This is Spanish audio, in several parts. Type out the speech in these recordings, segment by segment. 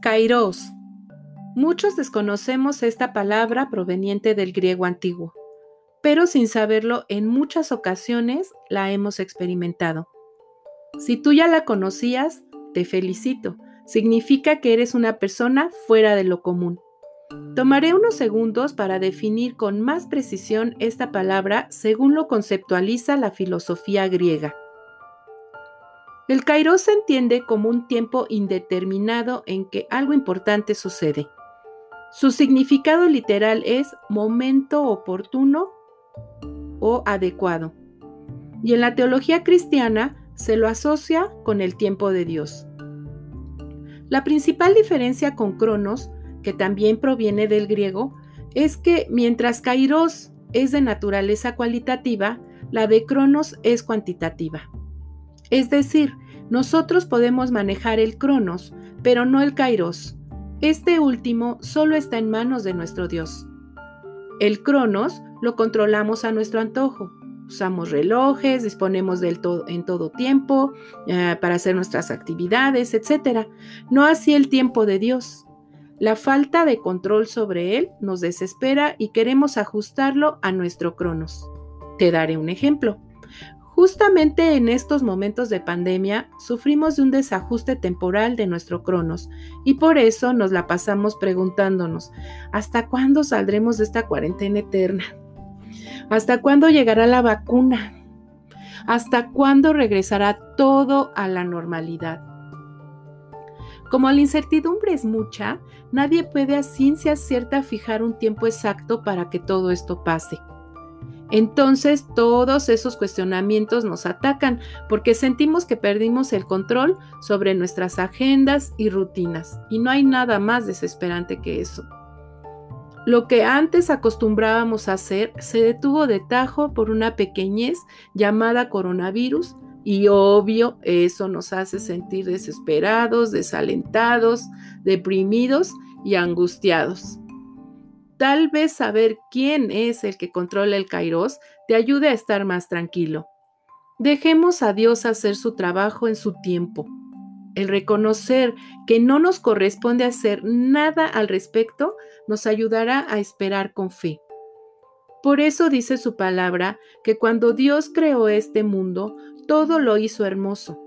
Kairos. Muchos desconocemos esta palabra proveniente del griego antiguo, pero sin saberlo en muchas ocasiones la hemos experimentado. Si tú ya la conocías, te felicito. Significa que eres una persona fuera de lo común. Tomaré unos segundos para definir con más precisión esta palabra según lo conceptualiza la filosofía griega. El kairos se entiende como un tiempo indeterminado en que algo importante sucede. Su significado literal es momento oportuno o adecuado. Y en la teología cristiana se lo asocia con el tiempo de Dios. La principal diferencia con Cronos, que también proviene del griego, es que mientras Kairos es de naturaleza cualitativa, la de Cronos es cuantitativa. Es decir, nosotros podemos manejar el Cronos, pero no el Kairos. Este último solo está en manos de nuestro Dios. El Cronos lo controlamos a nuestro antojo. Usamos relojes, disponemos del todo, en todo tiempo eh, para hacer nuestras actividades, etc. No así el tiempo de Dios. La falta de control sobre él nos desespera y queremos ajustarlo a nuestro Cronos. Te daré un ejemplo. Justamente en estos momentos de pandemia sufrimos de un desajuste temporal de nuestro cronos y por eso nos la pasamos preguntándonos, ¿hasta cuándo saldremos de esta cuarentena eterna? ¿Hasta cuándo llegará la vacuna? ¿Hasta cuándo regresará todo a la normalidad? Como la incertidumbre es mucha, nadie puede a ciencia cierta fijar un tiempo exacto para que todo esto pase. Entonces todos esos cuestionamientos nos atacan porque sentimos que perdimos el control sobre nuestras agendas y rutinas y no hay nada más desesperante que eso. Lo que antes acostumbrábamos a hacer se detuvo de tajo por una pequeñez llamada coronavirus y obvio eso nos hace sentir desesperados, desalentados, deprimidos y angustiados. Tal vez saber quién es el que controla el kairos te ayude a estar más tranquilo. Dejemos a Dios hacer su trabajo en su tiempo. El reconocer que no nos corresponde hacer nada al respecto nos ayudará a esperar con fe. Por eso dice su palabra que cuando Dios creó este mundo, todo lo hizo hermoso.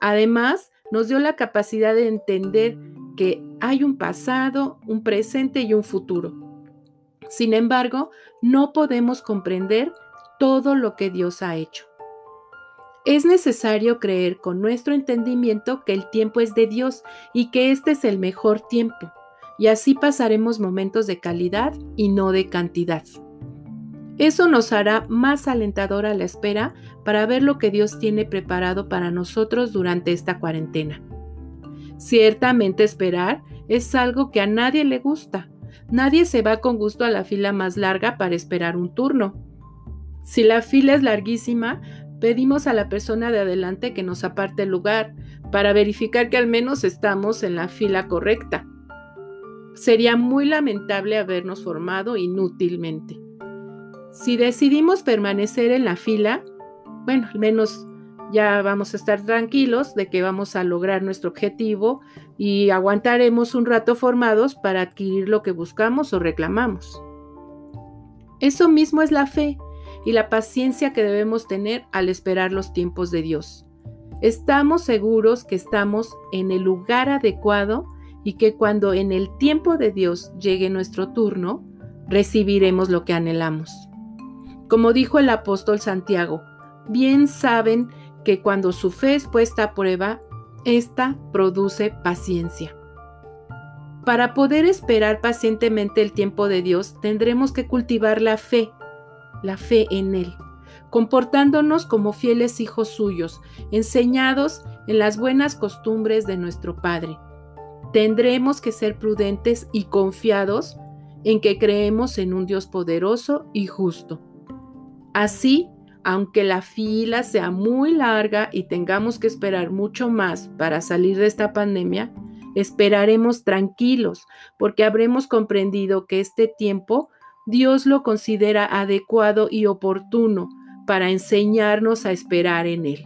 Además, nos dio la capacidad de entender que hay un pasado, un presente y un futuro. Sin embargo, no podemos comprender todo lo que Dios ha hecho. Es necesario creer con nuestro entendimiento que el tiempo es de Dios y que este es el mejor tiempo, y así pasaremos momentos de calidad y no de cantidad. Eso nos hará más alentadora la espera para ver lo que Dios tiene preparado para nosotros durante esta cuarentena. Ciertamente esperar es algo que a nadie le gusta, Nadie se va con gusto a la fila más larga para esperar un turno. Si la fila es larguísima, pedimos a la persona de adelante que nos aparte el lugar para verificar que al menos estamos en la fila correcta. Sería muy lamentable habernos formado inútilmente. Si decidimos permanecer en la fila, bueno, al menos ya vamos a estar tranquilos de que vamos a lograr nuestro objetivo y aguantaremos un rato formados para adquirir lo que buscamos o reclamamos. Eso mismo es la fe y la paciencia que debemos tener al esperar los tiempos de Dios. Estamos seguros que estamos en el lugar adecuado y que cuando en el tiempo de Dios llegue nuestro turno, recibiremos lo que anhelamos. Como dijo el apóstol Santiago, bien saben que cuando su fe es puesta a prueba, esta produce paciencia. Para poder esperar pacientemente el tiempo de Dios, tendremos que cultivar la fe, la fe en Él, comportándonos como fieles hijos suyos, enseñados en las buenas costumbres de nuestro Padre. Tendremos que ser prudentes y confiados en que creemos en un Dios poderoso y justo. Así aunque la fila sea muy larga y tengamos que esperar mucho más para salir de esta pandemia, esperaremos tranquilos porque habremos comprendido que este tiempo Dios lo considera adecuado y oportuno para enseñarnos a esperar en Él.